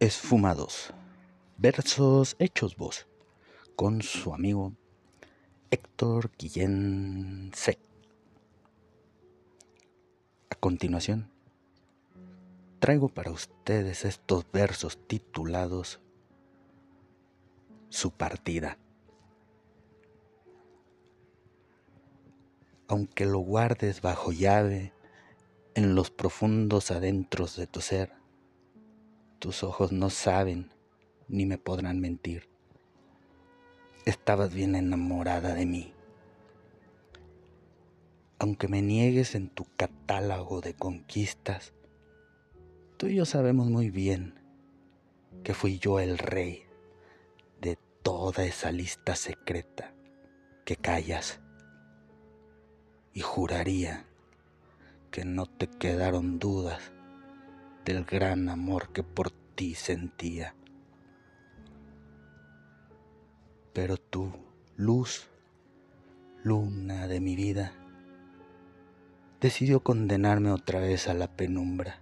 Esfumados. Versos hechos voz. Con su amigo Héctor Guillén C. A continuación, traigo para ustedes estos versos titulados Su partida. Aunque lo guardes bajo llave en los profundos adentros de tu ser, tus ojos no saben ni me podrán mentir. Estabas bien enamorada de mí. Aunque me niegues en tu catálogo de conquistas, tú y yo sabemos muy bien que fui yo el rey de toda esa lista secreta que callas. Y juraría que no te quedaron dudas del gran amor que por ti sentía. Pero tú, luz, luna de mi vida, decidió condenarme otra vez a la penumbra.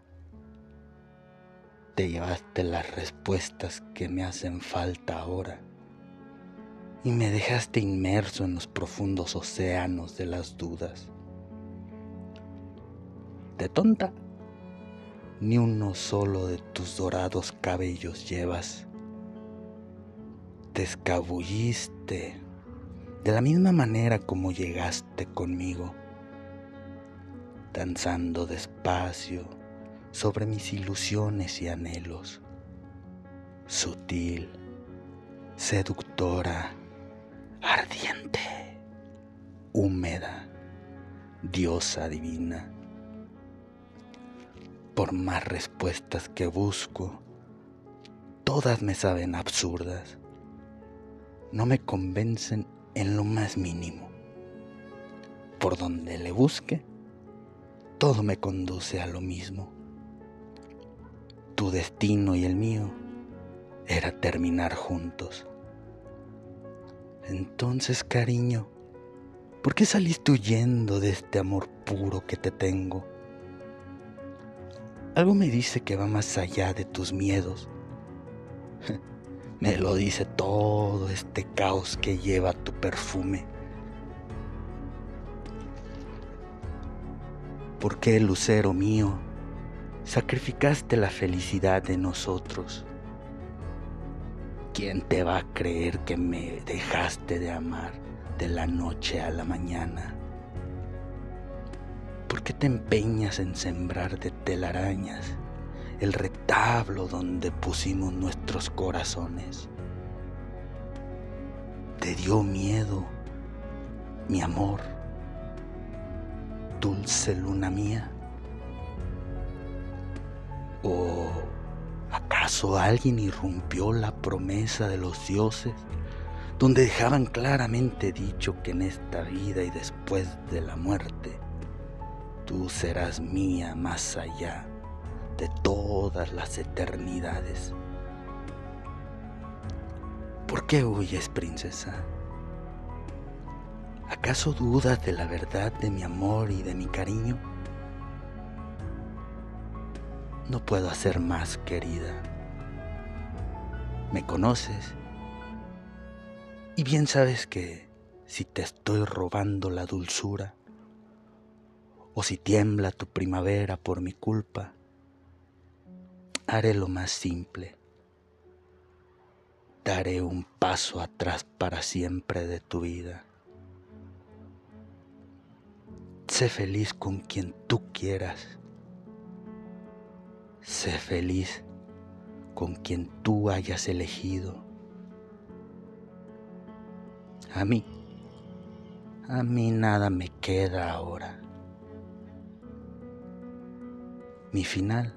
Te llevaste las respuestas que me hacen falta ahora y me dejaste inmerso en los profundos océanos de las dudas. De tonta, ni uno solo de tus dorados cabellos llevas. Te escabulliste de la misma manera como llegaste conmigo, danzando despacio sobre mis ilusiones y anhelos, sutil, seductora, ardiente, húmeda, diosa divina por más respuestas que busco, todas me saben absurdas. No me convencen en lo más mínimo. Por donde le busque, todo me conduce a lo mismo. Tu destino y el mío era terminar juntos. Entonces, cariño, ¿por qué saliste huyendo de este amor puro que te tengo? Algo me dice que va más allá de tus miedos. me lo dice todo este caos que lleva tu perfume. ¿Por qué, lucero mío, sacrificaste la felicidad de nosotros? ¿Quién te va a creer que me dejaste de amar de la noche a la mañana? ¿Por qué te empeñas en sembrar de telarañas el retablo donde pusimos nuestros corazones? ¿Te dio miedo, mi amor, dulce luna mía? ¿O acaso alguien irrumpió la promesa de los dioses donde dejaban claramente dicho que en esta vida y después de la muerte tú serás mía más allá de todas las eternidades. ¿Por qué huyes, princesa? ¿Acaso dudas de la verdad de mi amor y de mi cariño? No puedo hacer más, querida. Me conoces y bien sabes que si te estoy robando la dulzura, o si tiembla tu primavera por mi culpa, haré lo más simple. Daré un paso atrás para siempre de tu vida. Sé feliz con quien tú quieras. Sé feliz con quien tú hayas elegido. A mí, a mí nada me queda ahora. Mi final,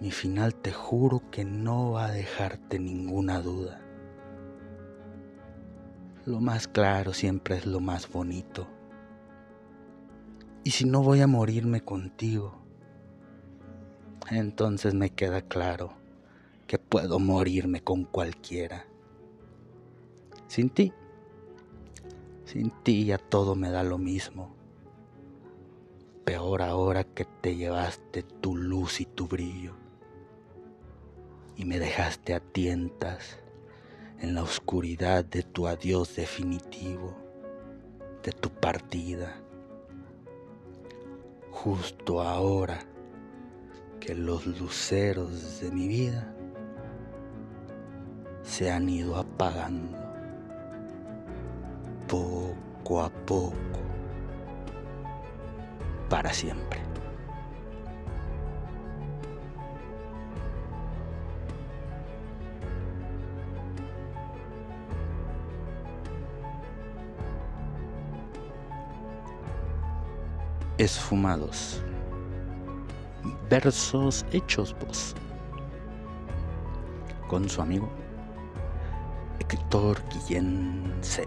mi final te juro que no va a dejarte ninguna duda. Lo más claro siempre es lo más bonito. Y si no voy a morirme contigo, entonces me queda claro que puedo morirme con cualquiera. Sin ti, sin ti ya todo me da lo mismo peor ahora que te llevaste tu luz y tu brillo. y me dejaste a tientas en la oscuridad de tu adiós definitivo, de tu partida. Justo ahora que los luceros de mi vida se han ido apagando poco a poco para siempre. Esfumados. Versos hechos voz. Con su amigo Héctor Guillén C.